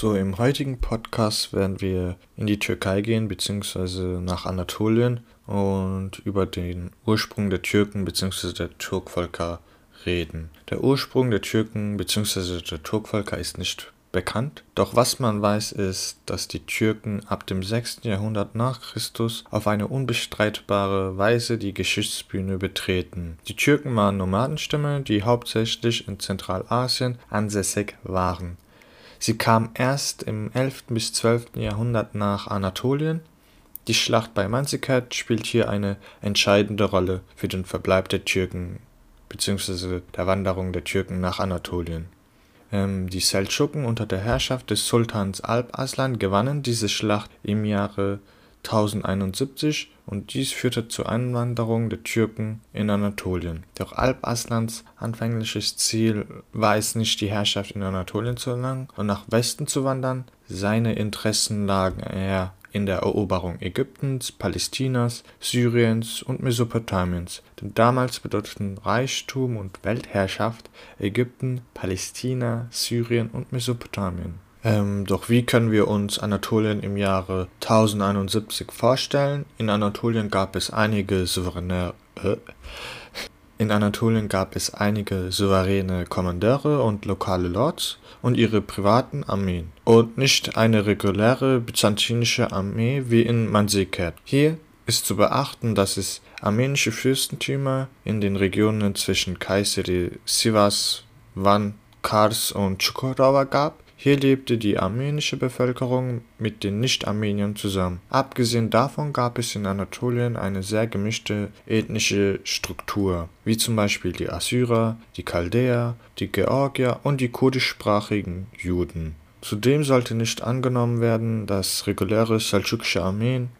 So, im heutigen Podcast werden wir in die Türkei gehen, beziehungsweise nach Anatolien und über den Ursprung der Türken beziehungsweise der Turkvölker reden. Der Ursprung der Türken beziehungsweise der Turkvölker ist nicht bekannt, doch was man weiß ist, dass die Türken ab dem 6. Jahrhundert nach Christus auf eine unbestreitbare Weise die Geschichtsbühne betreten. Die Türken waren Nomadenstämme, die hauptsächlich in Zentralasien ansässig waren. Sie kamen erst im 11. bis 12. Jahrhundert nach Anatolien. Die Schlacht bei Manzikert spielt hier eine entscheidende Rolle für den Verbleib der Türken bzw. der Wanderung der Türken nach Anatolien. Ähm, die Seldschuken unter der Herrschaft des Sultans Alp Aslan gewannen diese Schlacht im Jahre 1071 und dies führte zur Einwanderung der Türken in Anatolien. Doch Alp Aslans anfängliches Ziel war es nicht, die Herrschaft in Anatolien zu erlangen und nach Westen zu wandern. Seine Interessen lagen eher in der Eroberung Ägyptens, Palästinas, Syriens und Mesopotamiens, denn damals bedeuteten Reichtum und Weltherrschaft Ägypten, Palästina, Syrien und Mesopotamien. Ähm, doch wie können wir uns Anatolien im Jahre 1071 vorstellen? In Anatolien gab es einige souveräne äh, in Anatolien gab es einige souveräne Kommandeure und lokale Lords und ihre privaten Armeen und nicht eine reguläre byzantinische Armee wie in Manzikert. Hier ist zu beachten, dass es armenische Fürstentümer in den Regionen zwischen Kayseri, Sivas, Van, Kars und Çukurova gab hier lebte die armenische Bevölkerung mit den Nicht-Armeniern zusammen. Abgesehen davon gab es in Anatolien eine sehr gemischte ethnische Struktur, wie zum Beispiel die Assyrer, die Chaldäer, die Georgier und die kurdischsprachigen Juden. Zudem sollte nicht angenommen werden, dass reguläre seldschukische Armeen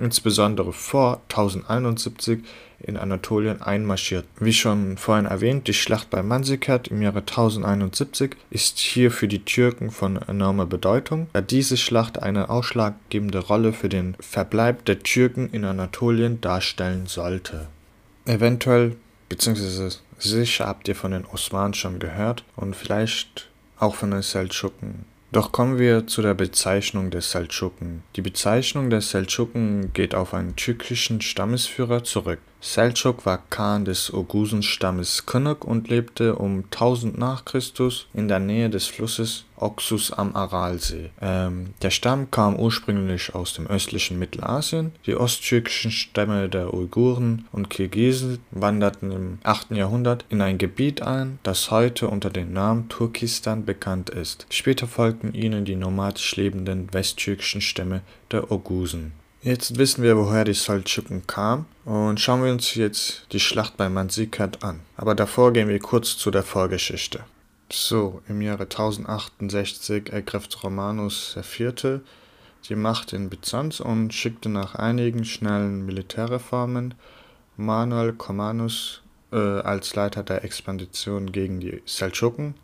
insbesondere vor 1071 in Anatolien einmarschiert. Wie schon vorhin erwähnt, die Schlacht bei Manzikert im Jahre 1071 ist hier für die Türken von enormer Bedeutung, da diese Schlacht eine ausschlaggebende Rolle für den Verbleib der Türken in Anatolien darstellen sollte. Eventuell bzw. sicher habt ihr von den Osmanen schon gehört und vielleicht auch von den Seldschuken. Doch kommen wir zu der Bezeichnung der Seldschuken. Die Bezeichnung der Seldschuken geht auf einen türkischen Stammesführer zurück. Selçuk war Khan des Oghusenstammes Kınık und lebte um 1000 nach Christus in der Nähe des Flusses Oxus am Aralsee. Ähm, der Stamm kam ursprünglich aus dem östlichen Mittelasien. Die osttürkischen Stämme der Uiguren und Kirgisen wanderten im 8. Jahrhundert in ein Gebiet ein, das heute unter dem Namen Turkistan bekannt ist. Später folgten ihnen die nomadisch lebenden westtürkischen Stämme der Ogusen. Jetzt wissen wir, woher die Seldschuken kam und schauen wir uns jetzt die Schlacht bei Manzikert an. Aber davor gehen wir kurz zu der Vorgeschichte. So, im Jahre 1068 ergriff Romanus IV. die Macht in Byzanz und schickte nach einigen schnellen Militärreformen Manuel Commanus äh, als Leiter der Expedition gegen die Seldschuken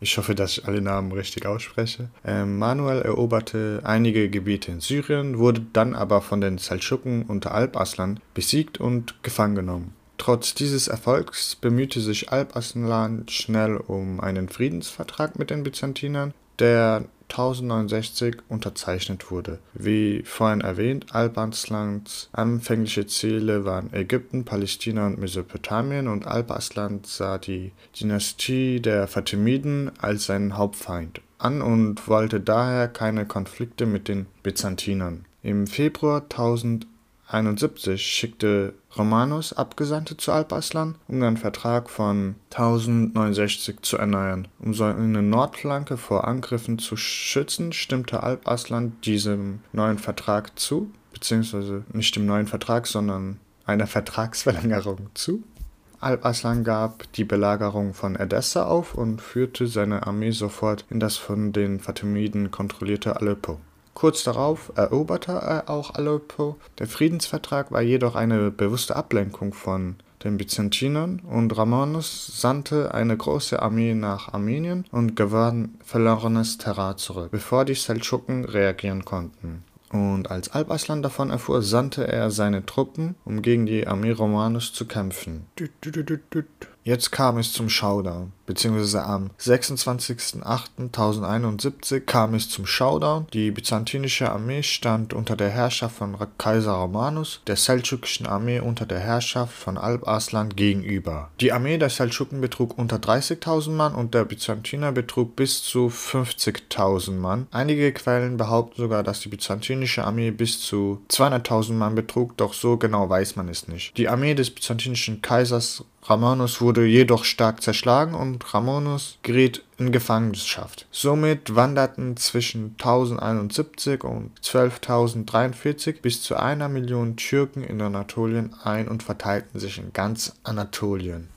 ich hoffe, dass ich alle Namen richtig ausspreche. Ähm, Manuel eroberte einige Gebiete in Syrien, wurde dann aber von den Seldschuken unter Alp-Aslan besiegt und gefangen genommen. Trotz dieses Erfolgs bemühte sich Alp-Aslan schnell um einen Friedensvertrag mit den Byzantinern, der 1069 unterzeichnet wurde. Wie vorhin erwähnt, Alp-Aslans anfängliche Ziele waren Ägypten, Palästina und Mesopotamien und Alp-Aslan sah die Dynastie der Fatimiden als seinen Hauptfeind an und wollte daher keine Konflikte mit den Byzantinern. Im Februar 1000 71 schickte Romanus Abgesandte zu Alp-Aslan, um den Vertrag von 1069 zu erneuern. Um seine Nordflanke vor Angriffen zu schützen, stimmte Alp-Aslan diesem neuen Vertrag zu, beziehungsweise nicht dem neuen Vertrag, sondern einer Vertragsverlängerung zu. Alp-Aslan gab die Belagerung von Edessa auf und führte seine Armee sofort in das von den Fatimiden kontrollierte Aleppo. Kurz darauf eroberte er auch Aleppo. Der Friedensvertrag war jedoch eine bewusste Ablenkung von den Byzantinern und Romanus sandte eine große Armee nach Armenien und gewann verlorenes Terrain zurück, bevor die Seldschuken reagieren konnten. Und als Alp-Aslan davon erfuhr, sandte er seine Truppen, um gegen die Armee Romanus zu kämpfen. Jetzt kam es zum Showdown, beziehungsweise am 26.08.1071 kam es zum Showdown. Die byzantinische Armee stand unter der Herrschaft von Kaiser Romanus, der seldschukischen Armee unter der Herrschaft von Alp Arslan gegenüber. Die Armee der Seldschuken betrug unter 30.000 Mann und der Byzantiner betrug bis zu 50.000 Mann. Einige Quellen behaupten sogar, dass die byzantinische Armee bis zu 200.000 Mann betrug, doch so genau weiß man es nicht. Die Armee des byzantinischen Kaisers Ramonus wurde jedoch stark zerschlagen und Ramonus geriet in Gefangenschaft. Somit wanderten zwischen 1071 und 12.043 bis zu einer Million Türken in Anatolien ein und verteilten sich in ganz Anatolien